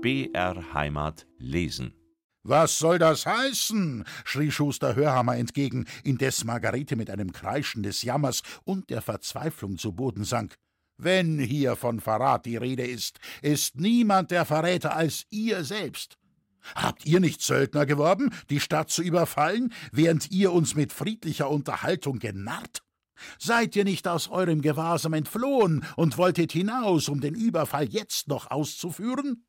BR Heimat lesen. Was soll das heißen? schrie Schuster Hörhammer entgegen, indes Margarete mit einem Kreischen des Jammers und der Verzweiflung zu Boden sank. Wenn hier von Verrat die Rede ist, ist niemand der Verräter als ihr selbst. Habt ihr nicht Söldner geworben, die Stadt zu überfallen, während ihr uns mit friedlicher Unterhaltung genarrt? Seid ihr nicht aus eurem Gewahrsam entflohen und wolltet hinaus, um den Überfall jetzt noch auszuführen?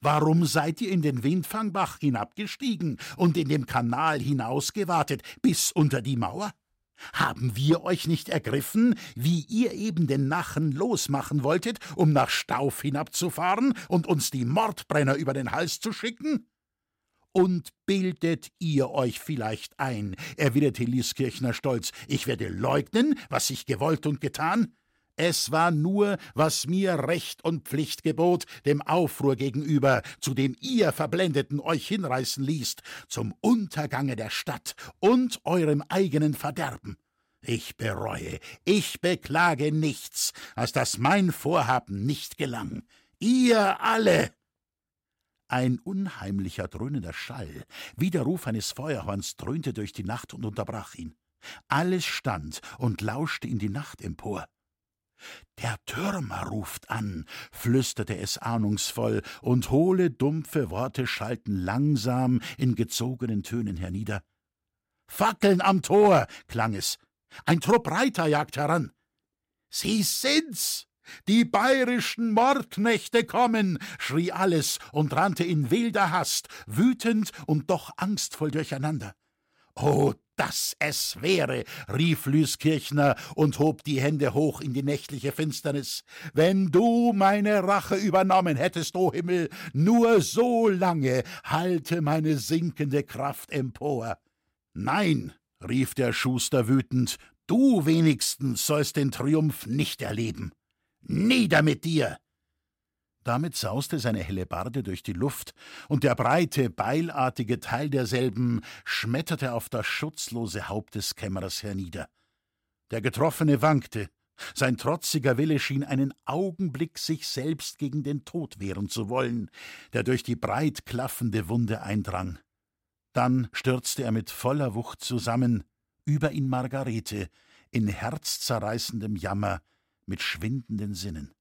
Warum seid ihr in den Windfangbach hinabgestiegen und in dem Kanal hinausgewartet bis unter die Mauer? Haben wir euch nicht ergriffen, wie ihr eben den Nachen losmachen wolltet, um nach Stauf hinabzufahren und uns die Mordbrenner über den Hals zu schicken? Und bildet ihr euch vielleicht ein, erwiderte Lieskirchner stolz, ich werde leugnen, was ich gewollt und getan? Es war nur, was mir Recht und Pflicht gebot, dem Aufruhr gegenüber, zu dem ihr Verblendeten euch hinreißen ließt, zum Untergange der Stadt und eurem eigenen Verderben. Ich bereue, ich beklage nichts, als dass mein Vorhaben nicht gelang. Ihr alle! Ein unheimlicher dröhnender Schall, wie der Ruf eines Feuerhorns, dröhnte durch die Nacht und unterbrach ihn. Alles stand und lauschte in die Nacht empor. Der Türmer ruft an, flüsterte es ahnungsvoll, und hohle, dumpfe Worte schallten langsam in gezogenen Tönen hernieder. Fackeln am Tor, klang es. Ein Trupp Reiter jagt heran. Sie sind's! Die bayerischen Mordknechte kommen, schrie alles und rannte in wilder Hast, wütend und doch angstvoll durcheinander. Oh, dass es wäre, rief Lüskirchner und hob die Hände hoch in die nächtliche Finsternis. Wenn du meine Rache übernommen hättest, o Himmel, nur so lange halte meine sinkende Kraft empor. Nein, rief der Schuster wütend, du wenigstens sollst den Triumph nicht erleben. Nieder mit dir! Damit sauste seine Hellebarde durch die Luft, und der breite, beilartige Teil derselben schmetterte auf das schutzlose Haupt des Kämmerers hernieder. Der Getroffene wankte, sein trotziger Wille schien einen Augenblick sich selbst gegen den Tod wehren zu wollen, der durch die breit klaffende Wunde eindrang. Dann stürzte er mit voller Wucht zusammen, über ihn Margarete, in herzzerreißendem Jammer, mit schwindenden Sinnen.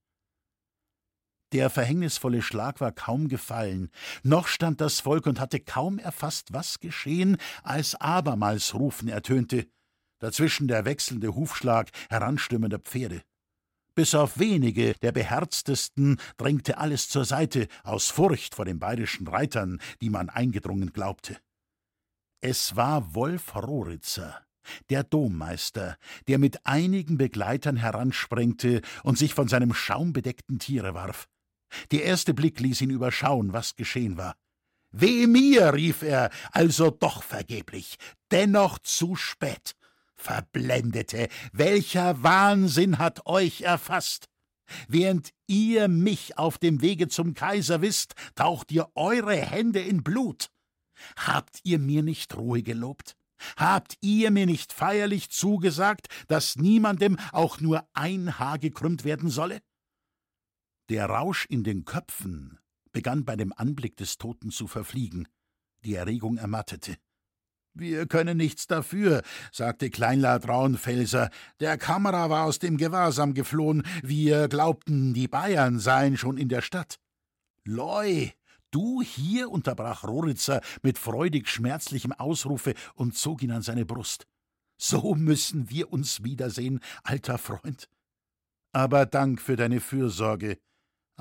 Der verhängnisvolle Schlag war kaum gefallen, noch stand das Volk und hatte kaum erfasst, was geschehen, als abermals Rufen ertönte, dazwischen der wechselnde Hufschlag heranstürmender Pferde. Bis auf wenige der beherztesten drängte alles zur Seite, aus Furcht vor den bayerischen Reitern, die man eingedrungen glaubte. Es war Wolf Roritzer, der Dommeister, der mit einigen Begleitern heransprengte und sich von seinem schaumbedeckten Tiere warf. Der erste Blick ließ ihn überschauen, was geschehen war. Weh mir, rief er, also doch vergeblich, dennoch zu spät. Verblendete, welcher Wahnsinn hat euch erfasst? Während ihr mich auf dem Wege zum Kaiser wisst, taucht ihr eure Hände in Blut. Habt ihr mir nicht Ruhe gelobt? Habt ihr mir nicht feierlich zugesagt, dass niemandem auch nur ein Haar gekrümmt werden solle? Der Rausch in den Köpfen begann bei dem Anblick des Toten zu verfliegen. Die Erregung ermattete. Wir können nichts dafür, sagte Kleinlad Raunfelser. Der Kammerer war aus dem Gewahrsam geflohen. Wir glaubten, die Bayern seien schon in der Stadt. Loi, du hier? unterbrach Roritzer mit freudig schmerzlichem Ausrufe und zog ihn an seine Brust. So müssen wir uns wiedersehen, alter Freund. Aber Dank für deine Fürsorge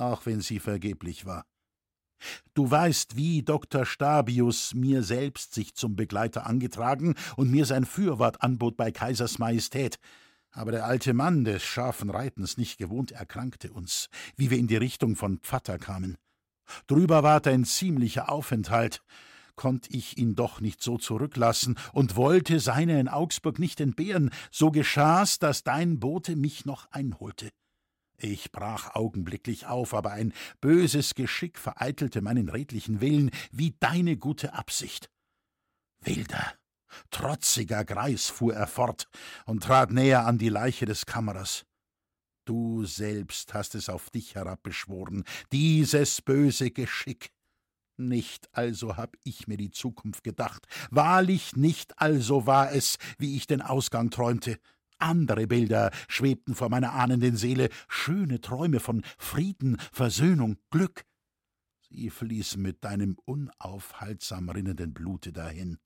auch wenn sie vergeblich war. Du weißt, wie Dr. Stabius mir selbst sich zum Begleiter angetragen und mir sein Fürwort anbot bei Kaisers Majestät. Aber der alte Mann des scharfen Reitens nicht gewohnt erkrankte uns, wie wir in die Richtung von Pfatter kamen. Drüber ward ein ziemlicher Aufenthalt, konnt ich ihn doch nicht so zurücklassen und wollte seine in Augsburg nicht entbehren, so geschah's, dass dein Bote mich noch einholte. Ich brach augenblicklich auf, aber ein böses Geschick vereitelte meinen redlichen Willen wie deine gute Absicht. Wilder, trotziger Greis fuhr er fort und trat näher an die Leiche des Kammerers. Du selbst hast es auf dich herabbeschworen, dieses böse Geschick. Nicht also hab ich mir die Zukunft gedacht, wahrlich nicht also war es, wie ich den Ausgang träumte. Andere Bilder schwebten vor meiner ahnenden Seele, schöne Träume von Frieden, Versöhnung, Glück. Sie fließen mit deinem unaufhaltsam rinnenden Blute dahin.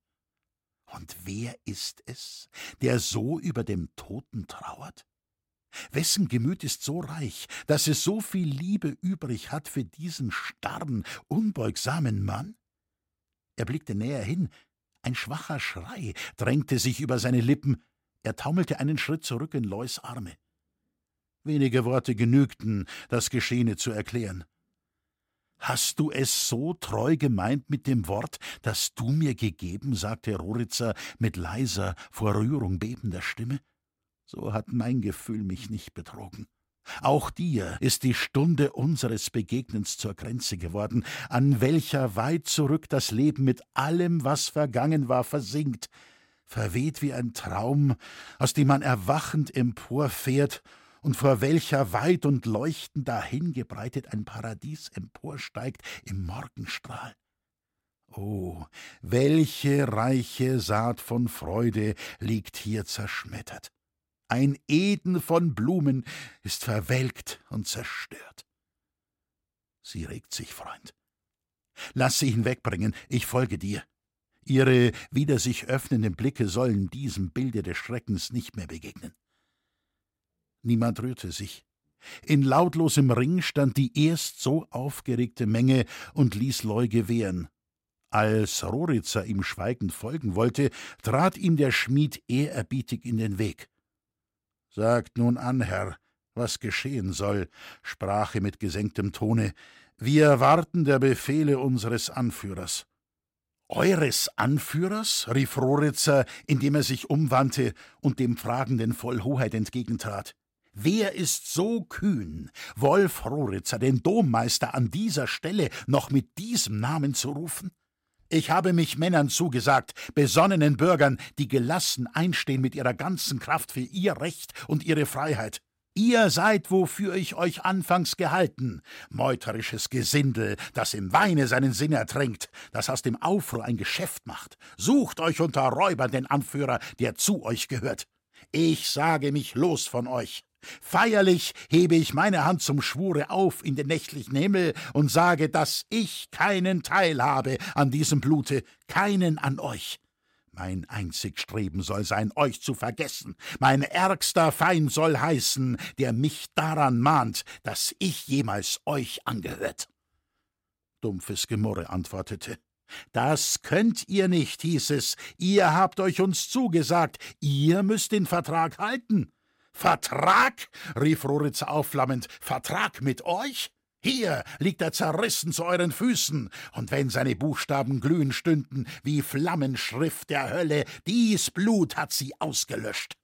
Und wer ist es, der so über dem Toten trauert? Wessen Gemüt ist so reich, dass es so viel Liebe übrig hat für diesen starren, unbeugsamen Mann? Er blickte näher hin, ein schwacher Schrei drängte sich über seine Lippen, er taumelte einen Schritt zurück in Lois Arme. Wenige Worte genügten, das Geschehene zu erklären. Hast du es so treu gemeint mit dem Wort, das du mir gegeben? sagte Roritzer mit leiser, vor Rührung bebender Stimme. So hat mein Gefühl mich nicht betrogen. Auch dir ist die Stunde unseres Begegnens zur Grenze geworden, an welcher weit zurück das Leben mit allem, was vergangen war, versinkt, verweht wie ein Traum, aus dem man erwachend emporfährt und vor welcher weit und leuchtend dahingebreitet ein Paradies emporsteigt im Morgenstrahl. Oh, welche reiche Saat von Freude liegt hier zerschmettert. Ein Eden von Blumen ist verwelkt und zerstört. Sie regt sich, Freund. Lass sie hinwegbringen, ich folge dir. Ihre wieder sich öffnenden Blicke sollen diesem Bilde des Schreckens nicht mehr begegnen. Niemand rührte sich. In lautlosem Ring stand die erst so aufgeregte Menge und ließ Leu gewähren. Als Roritzer ihm schweigend folgen wollte, trat ihm der Schmied ehrerbietig in den Weg. Sagt nun an, Herr, was geschehen soll, sprach er mit gesenktem Tone. Wir erwarten der Befehle unseres Anführers. Eures Anführers? rief Roritzer, indem er sich umwandte und dem Fragenden voll Hoheit entgegentrat. Wer ist so kühn, Wolf Roritzer, den Dommeister, an dieser Stelle noch mit diesem Namen zu rufen? Ich habe mich Männern zugesagt, besonnenen Bürgern, die gelassen einstehen mit ihrer ganzen Kraft für ihr Recht und ihre Freiheit. Ihr seid, wofür ich euch anfangs gehalten, meuterisches Gesindel, das im Weine seinen Sinn ertränkt, das aus dem Aufruhr ein Geschäft macht. Sucht euch unter Räubern den Anführer, der zu euch gehört. Ich sage mich los von euch. Feierlich hebe ich meine Hand zum Schwure auf in den nächtlichen Himmel und sage, dass ich keinen Teil habe an diesem Blute, keinen an euch. Mein einzig Streben soll sein, euch zu vergessen. Mein ärgster Feind soll heißen, der mich daran mahnt, dass ich jemals euch angehört. Dumpfes Gemurre antwortete. Das könnt ihr nicht, hieß es. Ihr habt euch uns zugesagt. Ihr müsst den Vertrag halten. Vertrag? rief Roritz aufflammend. Vertrag mit euch? Hier liegt er zerrissen zu euren Füßen, und wenn seine Buchstaben glühen stünden wie Flammenschrift der Hölle, dies Blut hat sie ausgelöscht.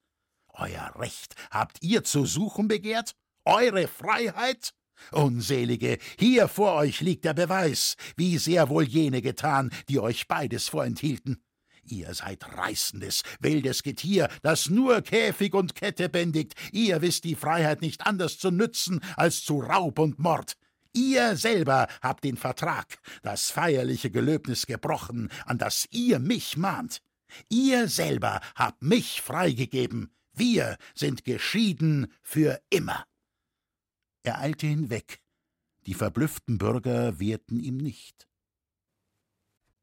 Euer Recht habt ihr zu suchen begehrt? Eure Freiheit? Unselige, hier vor euch liegt der Beweis, wie sehr wohl jene getan, die euch beides vorenthielten. Ihr seid reißendes, wildes Getier, das nur Käfig und Kette bändigt. Ihr wisst die Freiheit nicht anders zu nützen als zu Raub und Mord. Ihr selber habt den Vertrag, das feierliche Gelöbnis gebrochen, an das ihr mich mahnt. Ihr selber habt mich freigegeben. Wir sind geschieden für immer. Er eilte hinweg. Die verblüfften Bürger wehrten ihm nicht.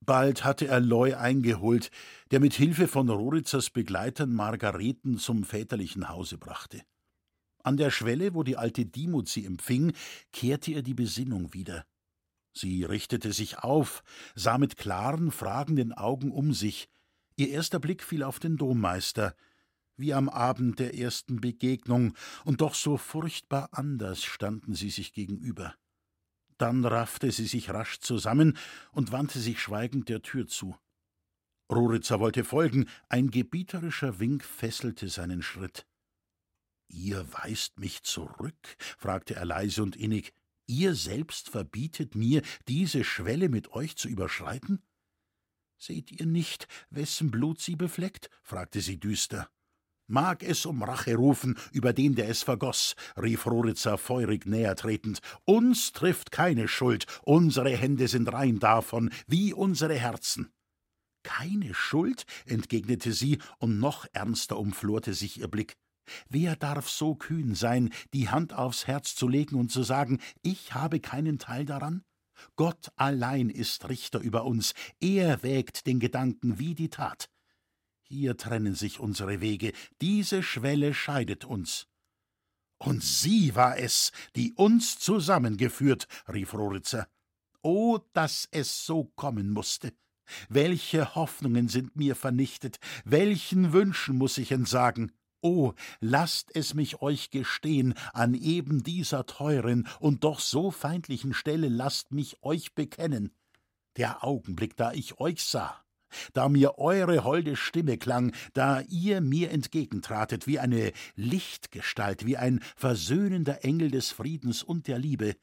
Bald hatte er Loy eingeholt, der mit Hilfe von Roritzers Begleitern Margareten zum väterlichen Hause brachte. An der Schwelle, wo die alte Dimut sie empfing, kehrte ihr die Besinnung wieder. Sie richtete sich auf, sah mit klaren, fragenden Augen um sich. Ihr erster Blick fiel auf den Dommeister, wie am Abend der ersten Begegnung, und doch so furchtbar anders standen sie sich gegenüber. Dann raffte sie sich rasch zusammen und wandte sich schweigend der Tür zu. Ruritzer wollte folgen, ein gebieterischer Wink fesselte seinen Schritt. Ihr weist mich zurück? fragte er leise und innig. Ihr selbst verbietet mir, diese Schwelle mit euch zu überschreiten? Seht ihr nicht, wessen Blut sie befleckt? fragte sie düster. Mag es um Rache rufen über den, der es vergoß, rief Roritzer feurig näher tretend. Uns trifft keine Schuld, unsere Hände sind rein davon, wie unsere Herzen. Keine Schuld? entgegnete sie, und noch ernster umflorte sich ihr Blick. Wer darf so kühn sein, die Hand aufs Herz zu legen und zu sagen, ich habe keinen Teil daran? Gott allein ist Richter über uns, er wägt den Gedanken wie die Tat. Hier trennen sich unsere Wege, diese Schwelle scheidet uns. Und sie war es, die uns zusammengeführt, rief Roritzer. Oh, dass es so kommen musste! Welche Hoffnungen sind mir vernichtet, welchen Wünschen muss ich entsagen! Oh, lasst es mich euch gestehen, an eben dieser teuren und doch so feindlichen Stelle lasst mich euch bekennen. Der Augenblick, da ich euch sah, da mir eure holde Stimme klang, da ihr mir entgegentratet wie eine Lichtgestalt, wie ein versöhnender Engel des Friedens und der Liebe,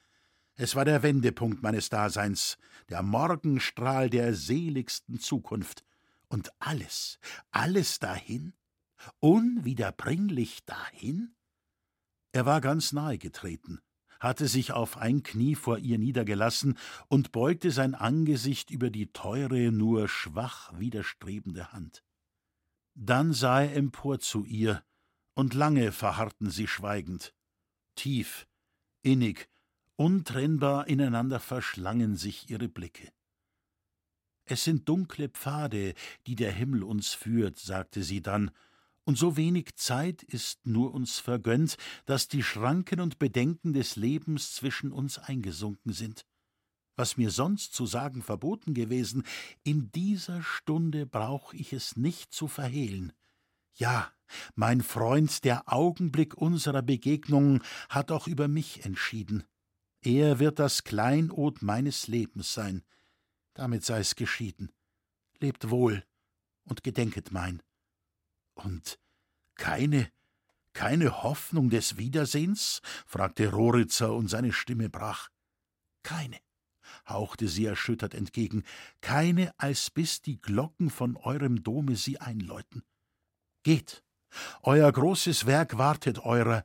es war der Wendepunkt meines Daseins, der Morgenstrahl der seligsten Zukunft. Und alles, alles dahin? Unwiederbringlich dahin? Er war ganz nahe getreten, hatte sich auf ein Knie vor ihr niedergelassen und beugte sein Angesicht über die teure, nur schwach widerstrebende Hand. Dann sah er empor zu ihr, und lange verharrten sie schweigend. Tief, innig, untrennbar ineinander verschlangen sich ihre Blicke. Es sind dunkle Pfade, die der Himmel uns führt, sagte sie dann, und so wenig Zeit ist nur uns vergönnt, dass die Schranken und Bedenken des Lebens zwischen uns eingesunken sind. Was mir sonst zu sagen verboten gewesen, in dieser Stunde brauch ich es nicht zu verhehlen. Ja, mein Freund, der Augenblick unserer Begegnung hat auch über mich entschieden. Er wird das Kleinod meines Lebens sein. Damit sei es geschieden. Lebt wohl und gedenket mein. Und keine, keine Hoffnung des Wiedersehens? fragte Roritzer und seine Stimme brach. Keine, hauchte sie erschüttert entgegen, keine, als bis die Glocken von eurem Dome sie einläuten. Geht, euer großes Werk wartet eurer,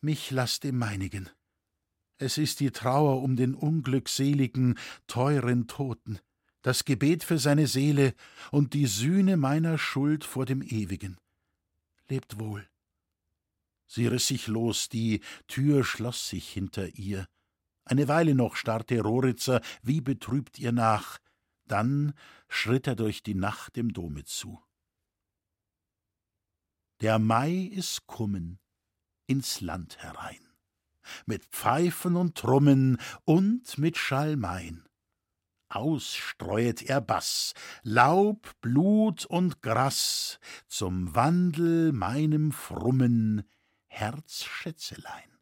mich lasst im meinigen. Es ist die Trauer um den unglückseligen, teuren Toten, das Gebet für seine Seele und die Sühne meiner Schuld vor dem Ewigen lebt wohl. Sie riß sich los, die Tür schloss sich hinter ihr. Eine Weile noch starrte Roritzer wie betrübt ihr nach, dann schritt er durch die Nacht dem Dome zu. Der Mai ist kummen ins Land herein, mit Pfeifen und Trummen und mit Schalmein ausstreuet er Bass, Laub, Blut und Gras, zum Wandel meinem frummen Herzschätzelein.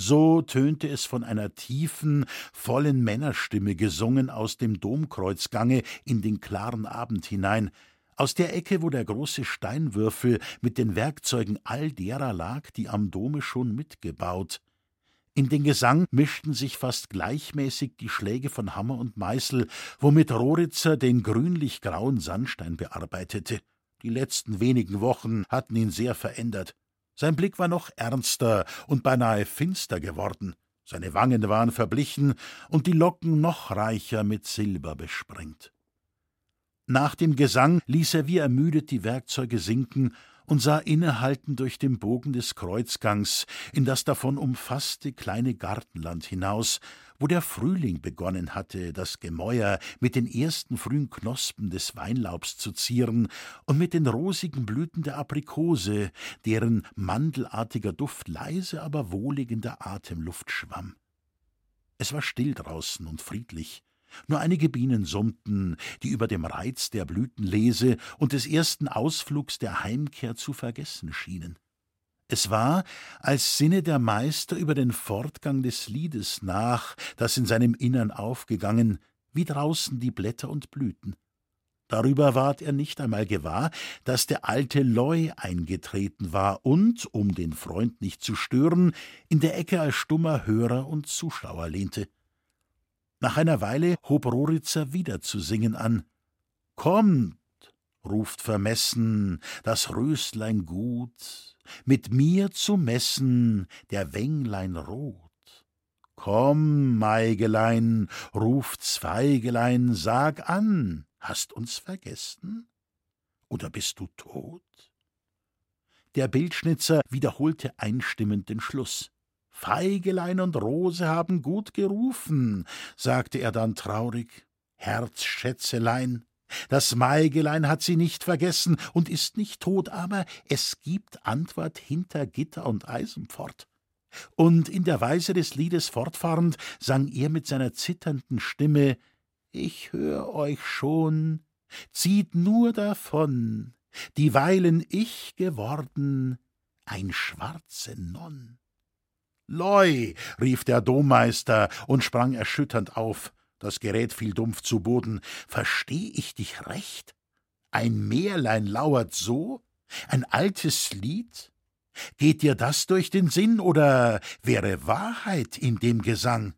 So tönte es von einer tiefen, vollen Männerstimme gesungen aus dem Domkreuzgange in den klaren Abend hinein, aus der Ecke, wo der große Steinwürfel mit den Werkzeugen all derer lag, die am Dome schon mitgebaut, in den Gesang mischten sich fast gleichmäßig die Schläge von Hammer und Meißel, womit Roritzer den grünlich-grauen Sandstein bearbeitete. Die letzten wenigen Wochen hatten ihn sehr verändert. Sein Blick war noch ernster und beinahe finster geworden. Seine Wangen waren verblichen und die Locken noch reicher mit Silber besprengt. Nach dem Gesang ließ er wie ermüdet die Werkzeuge sinken und sah innehaltend durch den Bogen des Kreuzgangs in das davon umfasste kleine Gartenland hinaus, wo der Frühling begonnen hatte, das Gemäuer mit den ersten frühen Knospen des Weinlaubs zu zieren und mit den rosigen Blüten der Aprikose, deren mandelartiger Duft leise, aber wohlig in der Atemluft schwamm. Es war still draußen und friedlich, nur einige Bienen summten, die über dem Reiz der Blütenlese und des ersten Ausflugs der Heimkehr zu vergessen schienen. Es war, als sinne der Meister über den Fortgang des Liedes nach, das in seinem Innern aufgegangen, wie draußen die Blätter und Blüten. Darüber ward er nicht einmal gewahr, dass der alte Leu eingetreten war und, um den Freund nicht zu stören, in der Ecke als stummer Hörer und Zuschauer lehnte. Nach einer Weile hob Roritzer wieder zu singen an. Kommt, ruft vermessen das Röslein gut, mit mir zu messen der Wänglein rot. Komm, Maigelein, ruft's Feigelein, sag an, hast uns vergessen? Oder bist du tot? Der Bildschnitzer wiederholte einstimmend den Schluss. Feigelein und Rose haben gut gerufen, sagte er dann traurig. Herzschätzelein, das Maigelein hat sie nicht vergessen und ist nicht tot, aber es gibt Antwort hinter Gitter und Eisenpfort. Und in der Weise des Liedes fortfahrend sang er mit seiner zitternden Stimme Ich hör euch schon, zieht nur davon, dieweilen ich geworden ein schwarze Nonn. Loi, rief der Dommeister und sprang erschütternd auf. Das Gerät fiel dumpf zu Boden. Versteh ich dich recht? Ein Märlein lauert so? Ein altes Lied? Geht dir das durch den Sinn oder wäre Wahrheit in dem Gesang?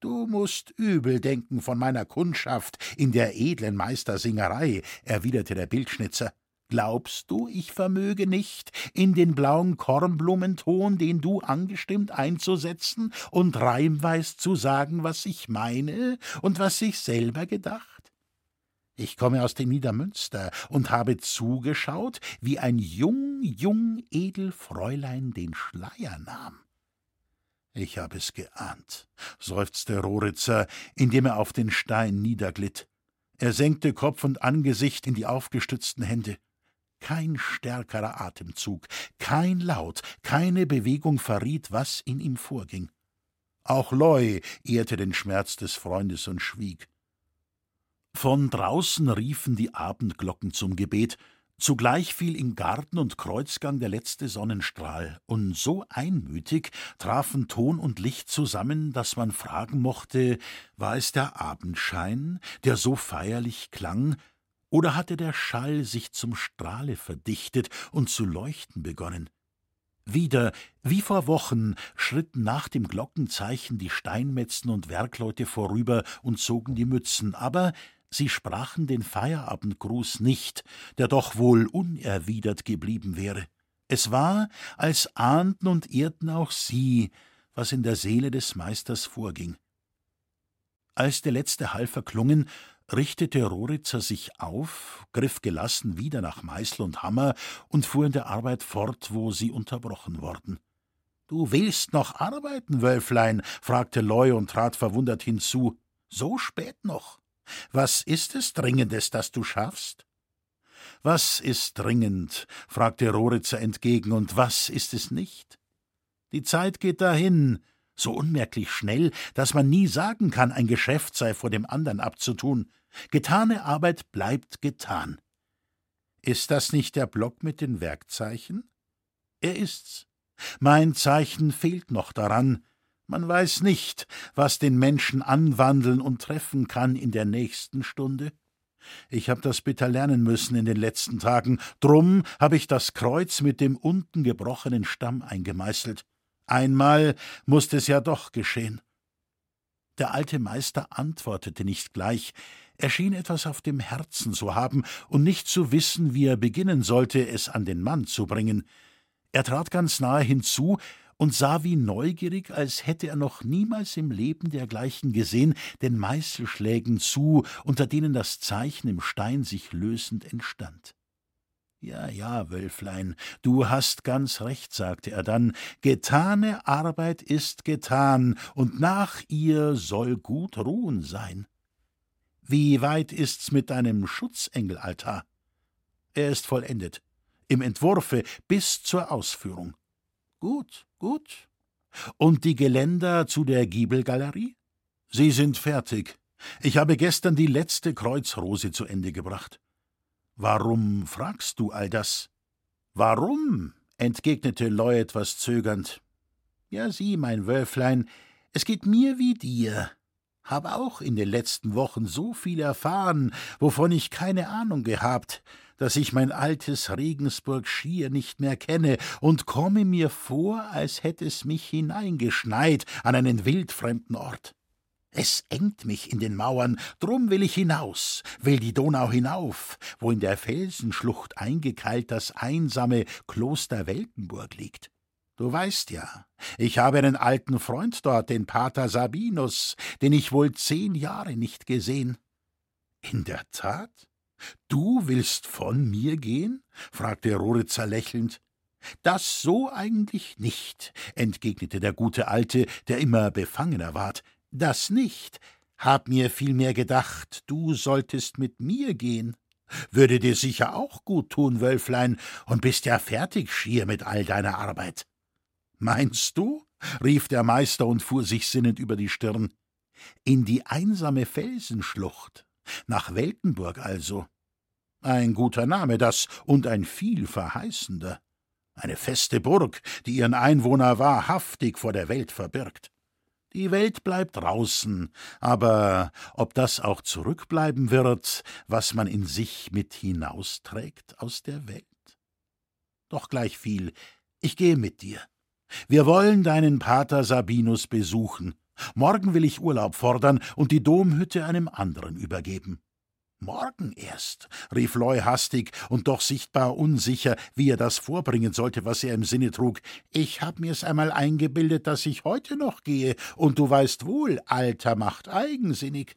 Du musst übel denken von meiner Kundschaft in der edlen Meistersingerei, erwiderte der Bildschnitzer. Glaubst du, ich vermöge nicht, in den blauen Kornblumenton, den du angestimmt einzusetzen und reimweis zu sagen, was ich meine und was ich selber gedacht? Ich komme aus dem Niedermünster und habe zugeschaut, wie ein jung, jung edel Fräulein den Schleier nahm. Ich hab es geahnt, seufzte Roritzer, indem er auf den Stein niederglitt. Er senkte Kopf und Angesicht in die aufgestützten Hände. Kein stärkerer Atemzug, kein Laut, keine Bewegung verriet, was in ihm vorging. Auch Loy ehrte den Schmerz des Freundes und schwieg. Von draußen riefen die Abendglocken zum Gebet, zugleich fiel in Garten und Kreuzgang der letzte Sonnenstrahl, und so einmütig trafen Ton und Licht zusammen, dass man fragen mochte, war es der Abendschein, der so feierlich klang, oder hatte der Schall sich zum Strahle verdichtet und zu leuchten begonnen? Wieder, wie vor Wochen, schritten nach dem Glockenzeichen die Steinmetzen und Werkleute vorüber und zogen die Mützen, aber Sie sprachen den Feierabendgruß nicht, der doch wohl unerwidert geblieben wäre. Es war, als ahnten und ehrten auch sie, was in der Seele des Meisters vorging. Als der letzte Hall verklungen, richtete Roritzer sich auf, griff gelassen wieder nach Meißel und Hammer und fuhr in der Arbeit fort, wo sie unterbrochen worden. Du willst noch arbeiten, Wölflein? fragte Leu und trat verwundert hinzu. So spät noch? Was ist es Dringendes, das du schaffst? Was ist dringend? fragte Roritzer entgegen, und was ist es nicht? Die Zeit geht dahin, so unmerklich schnell, dass man nie sagen kann, ein Geschäft sei vor dem andern abzutun. Getane Arbeit bleibt getan. Ist das nicht der Block mit den Werkzeichen? Er ist's. Mein Zeichen fehlt noch daran, man weiß nicht, was den Menschen anwandeln und treffen kann in der nächsten Stunde. Ich hab das bitter lernen müssen in den letzten Tagen, drum hab ich das Kreuz mit dem unten gebrochenen Stamm eingemeißelt. Einmal musste es ja doch geschehen. Der alte Meister antwortete nicht gleich, er schien etwas auf dem Herzen zu haben und nicht zu wissen, wie er beginnen sollte, es an den Mann zu bringen. Er trat ganz nahe hinzu, und sah wie neugierig, als hätte er noch niemals im Leben dergleichen gesehen, den Meißelschlägen zu, unter denen das Zeichen im Stein sich lösend entstand. Ja, ja, Wölflein, du hast ganz recht, sagte er dann, getane Arbeit ist getan, und nach ihr soll gut Ruhen sein. Wie weit ist's mit deinem Schutzengelaltar? Er ist vollendet, im Entwurfe bis zur Ausführung. Gut, gut. Und die Geländer zu der Giebelgalerie? Sie sind fertig. Ich habe gestern die letzte Kreuzrose zu Ende gebracht. Warum fragst du all das? Warum? entgegnete Loy etwas zögernd. Ja, sieh, mein Wölflein, es geht mir wie dir. Habe auch in den letzten Wochen so viel erfahren, wovon ich keine Ahnung gehabt dass ich mein altes Regensburg schier nicht mehr kenne und komme mir vor, als hätte es mich hineingeschneit an einen wildfremden Ort. Es engt mich in den Mauern, drum will ich hinaus, will die Donau hinauf, wo in der Felsenschlucht eingekeilt das einsame Kloster Weltenburg liegt. Du weißt ja, ich habe einen alten Freund dort, den Pater Sabinus, den ich wohl zehn Jahre nicht gesehen. In der Tat? Du willst von mir gehen? fragte Roritzer lächelnd. Das so eigentlich nicht, entgegnete der gute Alte, der immer befangener ward. Das nicht. Hab mir vielmehr gedacht, du solltest mit mir gehen. Würde dir sicher auch gut tun, Wölflein, und bist ja fertig schier mit all deiner Arbeit. Meinst du? rief der Meister und fuhr sich sinnend über die Stirn. In die einsame Felsenschlucht, nach Weltenburg also. Ein guter Name das und ein viel verheißender. Eine feste Burg, die ihren Einwohner wahrhaftig vor der Welt verbirgt. Die Welt bleibt draußen, aber ob das auch zurückbleiben wird, was man in sich mit hinausträgt aus der Welt? Doch gleich viel, ich gehe mit dir. Wir wollen deinen Pater Sabinus besuchen. Morgen will ich Urlaub fordern und die Domhütte einem anderen übergeben. Morgen erst, rief Loy hastig und doch sichtbar unsicher, wie er das vorbringen sollte, was er im Sinne trug. Ich hab mir's einmal eingebildet, dass ich heute noch gehe, und du weißt wohl, Alter macht eigensinnig.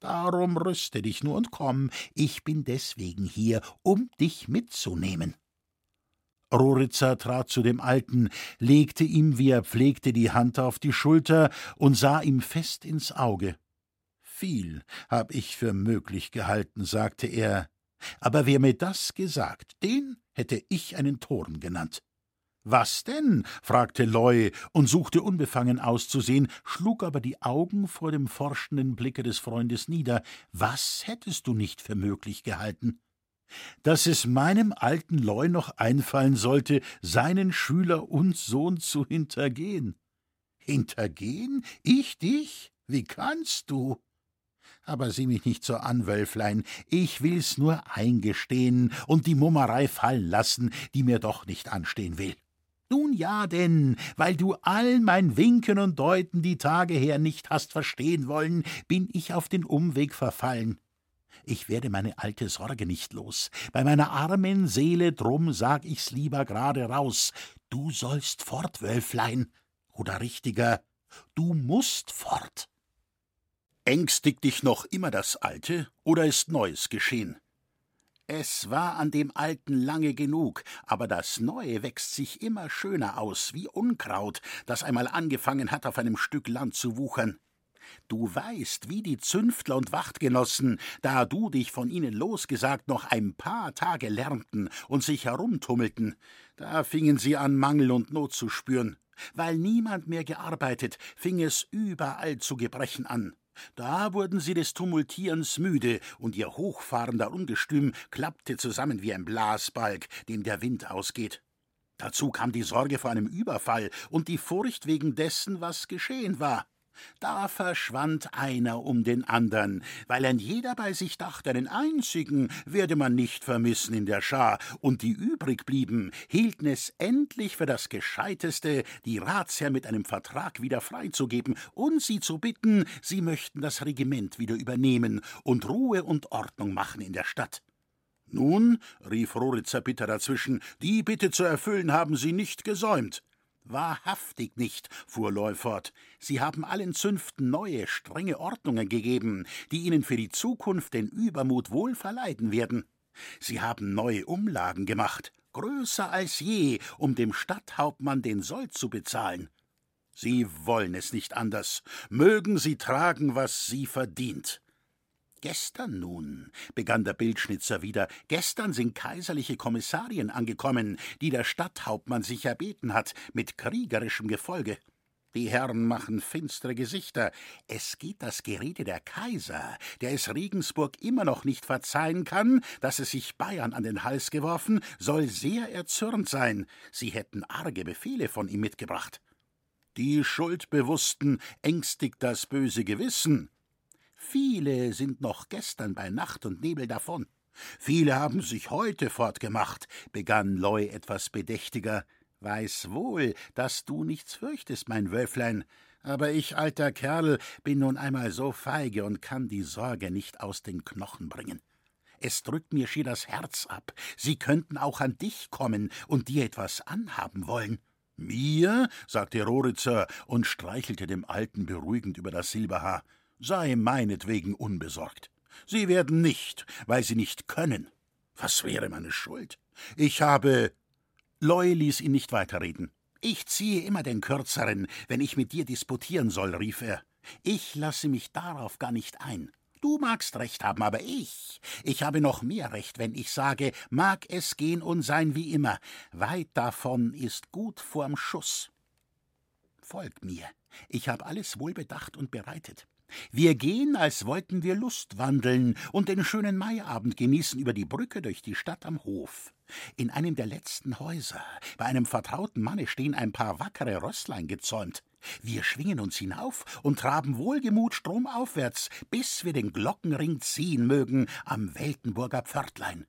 Darum rüste dich nur und komm, ich bin deswegen hier, um dich mitzunehmen. Roritzer trat zu dem Alten, legte ihm, wie er pflegte, die Hand auf die Schulter und sah ihm fest ins Auge viel hab ich für möglich gehalten, sagte er, aber wer mir das gesagt, den hätte ich einen Toren genannt. Was denn? fragte Loy und suchte unbefangen auszusehen, schlug aber die Augen vor dem forschenden Blicke des Freundes nieder. Was hättest du nicht für möglich gehalten? Dass es meinem alten Loy noch einfallen sollte, seinen Schüler und Sohn zu hintergehen. Hintergehen? Ich dich? Wie kannst du? Aber sieh mich nicht so an, Wölflein, ich will's nur eingestehen und die Mummerei fallen lassen, die mir doch nicht anstehen will. Nun ja denn, weil du all mein Winken und Deuten die Tage her nicht hast verstehen wollen, bin ich auf den Umweg verfallen. Ich werde meine alte Sorge nicht los. Bei meiner armen Seele drum sag ich's lieber gerade raus. Du sollst fort, Wölflein. Oder richtiger, du musst fort. Ängstigt dich noch immer das Alte oder ist Neues geschehen? Es war an dem Alten lange genug, aber das Neue wächst sich immer schöner aus, wie Unkraut, das einmal angefangen hat, auf einem Stück Land zu wuchern. Du weißt, wie die Zünftler und Wachtgenossen, da du dich von ihnen losgesagt, noch ein paar Tage lernten und sich herumtummelten, da fingen sie an, Mangel und Not zu spüren. Weil niemand mehr gearbeitet, fing es überall zu Gebrechen an. Da wurden sie des Tumultierens müde, und ihr hochfahrender Ungestüm klappte zusammen wie ein Blasbalg, dem der Wind ausgeht. Dazu kam die Sorge vor einem Überfall und die Furcht wegen dessen, was geschehen war. Da verschwand einer um den andern, weil ein jeder bei sich dachte, einen einzigen werde man nicht vermissen in der Schar, und die übrig blieben, hielten es endlich für das Gescheiteste, die Ratsherr mit einem Vertrag wieder freizugeben und sie zu bitten, sie möchten das Regiment wieder übernehmen und Ruhe und Ordnung machen in der Stadt. Nun, rief Roritzer bitter dazwischen, die Bitte zu erfüllen haben sie nicht gesäumt. Wahrhaftig nicht, fuhr Loy fort. Sie haben allen Zünften neue, strenge Ordnungen gegeben, die ihnen für die Zukunft den Übermut wohl verleiden werden. Sie haben neue Umlagen gemacht, größer als je, um dem Stadthauptmann den Sold zu bezahlen. Sie wollen es nicht anders. Mögen sie tragen, was sie verdient. Gestern nun, begann der Bildschnitzer wieder, gestern sind kaiserliche Kommissarien angekommen, die der Stadthauptmann sich erbeten hat, mit kriegerischem Gefolge. Die Herren machen finstere Gesichter. Es geht das Gerede der Kaiser, der es Regensburg immer noch nicht verzeihen kann, dass es sich Bayern an den Hals geworfen, soll sehr erzürnt sein. Sie hätten arge Befehle von ihm mitgebracht. Die Schuldbewussten ängstigt das böse Gewissen. Viele sind noch gestern bei Nacht und Nebel davon. Viele haben sich heute fortgemacht, begann Loy etwas bedächtiger. Weiß wohl, dass du nichts fürchtest, mein Wölflein, aber ich, alter Kerl, bin nun einmal so feige und kann die Sorge nicht aus den Knochen bringen. Es drückt mir schier das Herz ab. Sie könnten auch an dich kommen und dir etwas anhaben wollen. Mir? sagte Roritzer und streichelte dem Alten beruhigend über das Silberhaar. Sei meinetwegen unbesorgt. Sie werden nicht, weil sie nicht können. Was wäre meine Schuld? Ich habe. Loy ließ ihn nicht weiterreden. Ich ziehe immer den Kürzeren, wenn ich mit dir disputieren soll, rief er. Ich lasse mich darauf gar nicht ein. Du magst recht haben, aber ich, ich habe noch mehr Recht, wenn ich sage, mag es gehen und sein wie immer. Weit davon ist gut vorm Schuss. Folgt mir. Ich habe alles wohl bedacht und bereitet. Wir gehen, als wollten wir Lust wandeln und den schönen Maiabend genießen über die Brücke durch die Stadt am Hof. In einem der letzten Häuser, bei einem vertrauten Manne, stehen ein paar wackere Rösslein gezäumt. Wir schwingen uns hinauf und traben wohlgemut stromaufwärts, bis wir den Glockenring ziehen mögen am Weltenburger Pförtlein.